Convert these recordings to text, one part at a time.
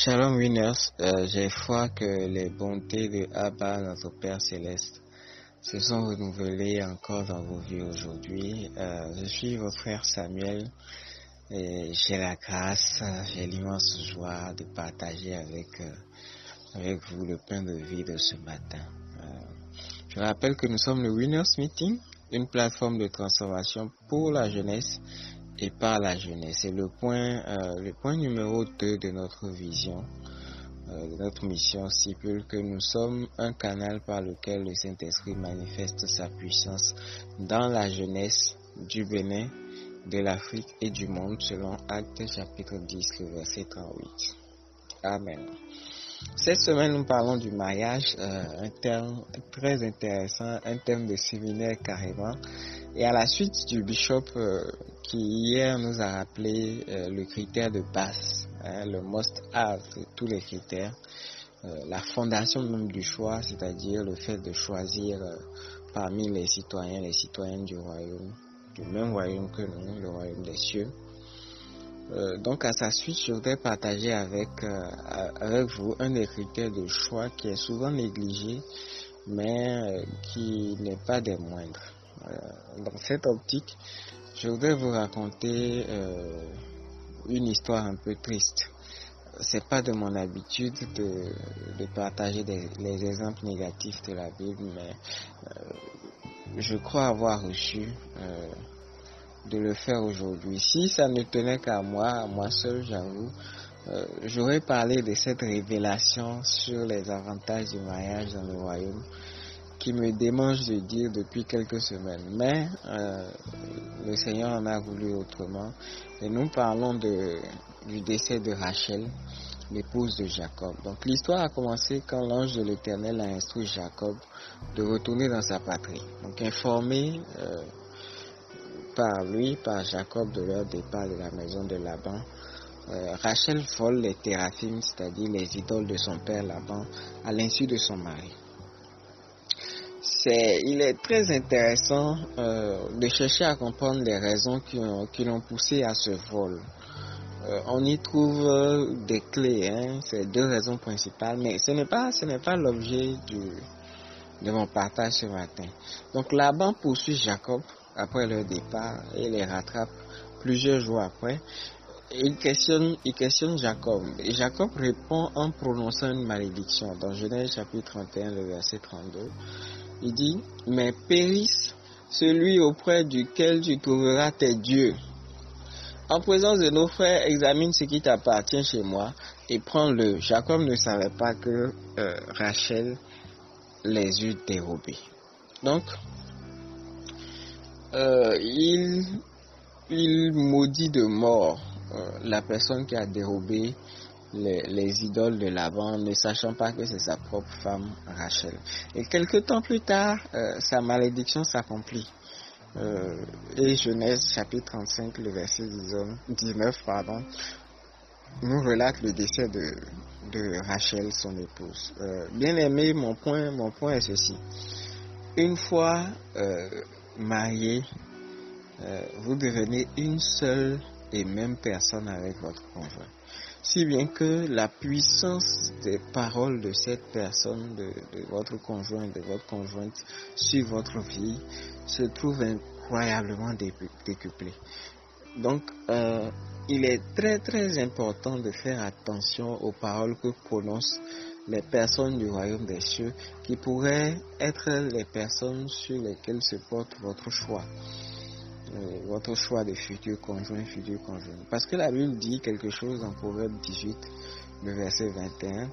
Shalom winners, euh, j'ai foi que les bontés de Abba, notre Père céleste, se sont renouvelées encore dans vos vies aujourd'hui. Euh, je suis votre frère Samuel et j'ai la grâce, j'ai l'immense joie de partager avec, euh, avec vous le pain de vie de ce matin. je rappelle que nous sommes le Winners Meeting, une plateforme de transformation pour la jeunesse et par la jeunesse. C'est le point, euh, le point numéro 2 de notre vision, euh, de notre mission stipule que nous sommes un canal par lequel le Saint-Esprit manifeste sa puissance dans la jeunesse du Bénin, de l'Afrique et du monde selon Actes chapitre 10, le verset 38. Amen. Cette semaine, nous parlons du mariage, euh, un terme très intéressant, un thème de séminaire carrément. Et à la suite du bishop qui hier nous a rappelé euh, le critère de base, hein, le must have tous les critères, la fondation même du choix, c'est-à-dire le fait de choisir parmi les citoyens, les citoyennes du royaume, du même royaume que nous, le royaume des cieux. Euh, donc à sa suite, je voudrais partager avec, euh, avec vous un des critères de choix qui est souvent négligé, mais euh, qui n'est pas des moindres. dans cette optique, je voudrais vous raconter une histoire un peu triste. C'est pas de mon habitude de, partager les exemples négatifs de la Bible, mais je crois avoir reçu de le faire aujourd'hui. Si ça ne tenait qu'à moi, à moi seul, j'avoue, euh, j'aurais parlé de cette révélation sur les avantages du mariage dans le royaume qui me démange de dire depuis quelques semaines. Mais euh, le Seigneur en a voulu autrement. Et nous parlons du décès de Rachel, l'épouse de Jacob. Donc l'histoire a commencé quand l'ange de l'Éternel a instruit Jacob de retourner dans sa patrie. Donc informé euh, par lui, par Jacob de leur départ de la maison de Laban. Euh, Rachel vole les théraphim, c'est-à-dire les idoles de son père Laban, à l'insu de son mari. C'est, il est très intéressant euh, de chercher à comprendre les raisons qui, l'ont poussé à ce vol. Euh, on y trouve des clés, hein, c'est deux raisons principales, mais ce n'est pas, ce n'est pas l'objet de mon partage ce matin. Donc Laban poursuit Jacob après leur départ et les rattrape plusieurs jours après. Il questionne, Jacob. Et Jacob répond en prononçant une malédiction. Dans Genèse chapitre 31, le verset 32, il dit, mais périsse celui auprès duquel tu trouveras tes dieux. En présence de nos frères, examine ce qui t'appartient chez moi et prends-le. Jacob ne savait pas que euh, Rachel les eut dérobés. Donc, euh, il, il maudit de mort la personne qui a dérobé les, idoles de Laban, ne sachant pas que c'est sa propre femme Rachel. Et quelque temps plus tard, euh, sa malédiction s'accomplit. et Genèse chapitre 35, le verset 19, pardon, nous relate le décès de, Rachel, son épouse. bien aimé, mon point, mon point est ceci. Une fois marié, euh, vous devenez une seule et même personne avec votre conjoint. Si bien que la puissance des paroles de cette personne, de, votre conjoint, de votre conjointe sur votre vie se trouve incroyablement décuplée. Donc, euh, il est très très important de faire attention aux paroles que prononcent les personnes du royaume des cieux qui pourraient être les personnes sur lesquelles se porte votre choix. Euh, votre choix de futur conjoint, futur conjoint. Parce que la Bible dit quelque chose en Proverbe 18, le verset 21.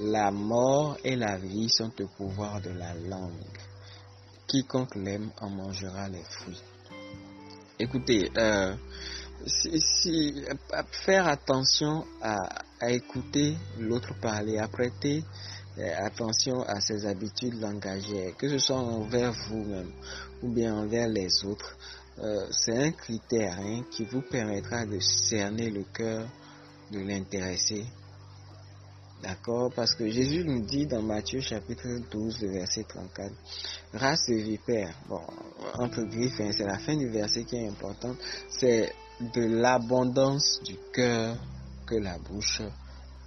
La mort et la vie sont au pouvoir de la langue. Quiconque l'aime en mangera les fruits. Écoutez, euh, si, faire attention à, écouter l'autre parler, à prêter euh, attention à ses habitudes langagères, que ce soit envers vous-même ou bien envers les autres, euh, c'est un critère hein, qui vous permettra de cerner le cœur de l'intéressé. D'accord? Parce que Jésus nous dit dans Matthieu chapitre 12, verset 34, race de vipère, bon, entre griffes, hein, c'est la fin du verset qui est importante, c'est de l'abondance du cœur que la bouche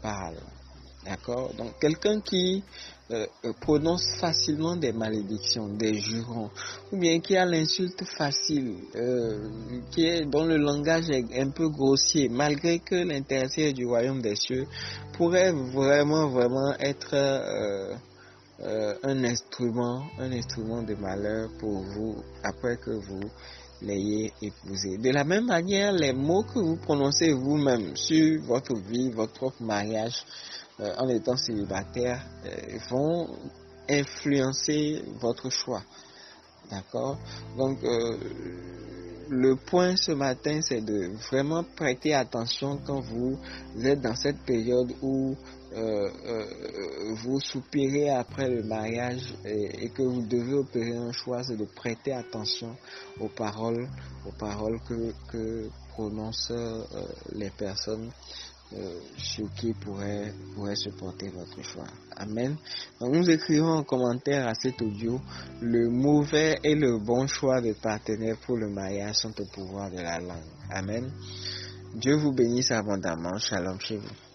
parle. D'accord Donc quelqu'un qui euh, euh, prononce facilement des malédictions, des jurons, ou bien qui a l'insulte facile, euh, qui est, dont le langage est un peu grossier, malgré que l'intéressé du royaume des cieux pourrait vraiment, vraiment être un instrument, un instrument de malheur pour vous après que vous l'ayez épousé. De la même manière, les mots que vous prononcez vous-même sur votre vie, votre propre mariage, euh, en étant célibataire euh, vont influencer votre choix. D'accord? Donc, euh, le point ce matin, c'est de vraiment prêter attention quand vous êtes dans cette période où vous soupirez après le mariage et, que vous devez opérer un choix, c'est de prêter attention aux paroles, aux paroles que, que prononcent les personnes euh, ce qui pourrait, pourrait supporter votre choix. Amen. Donc nous écrivons en commentaire à cet audio, le mauvais et le bon choix de partenaire pour le mariage sont au pouvoir de la langue. Amen. Dieu vous bénisse abondamment. Shalom chez vous.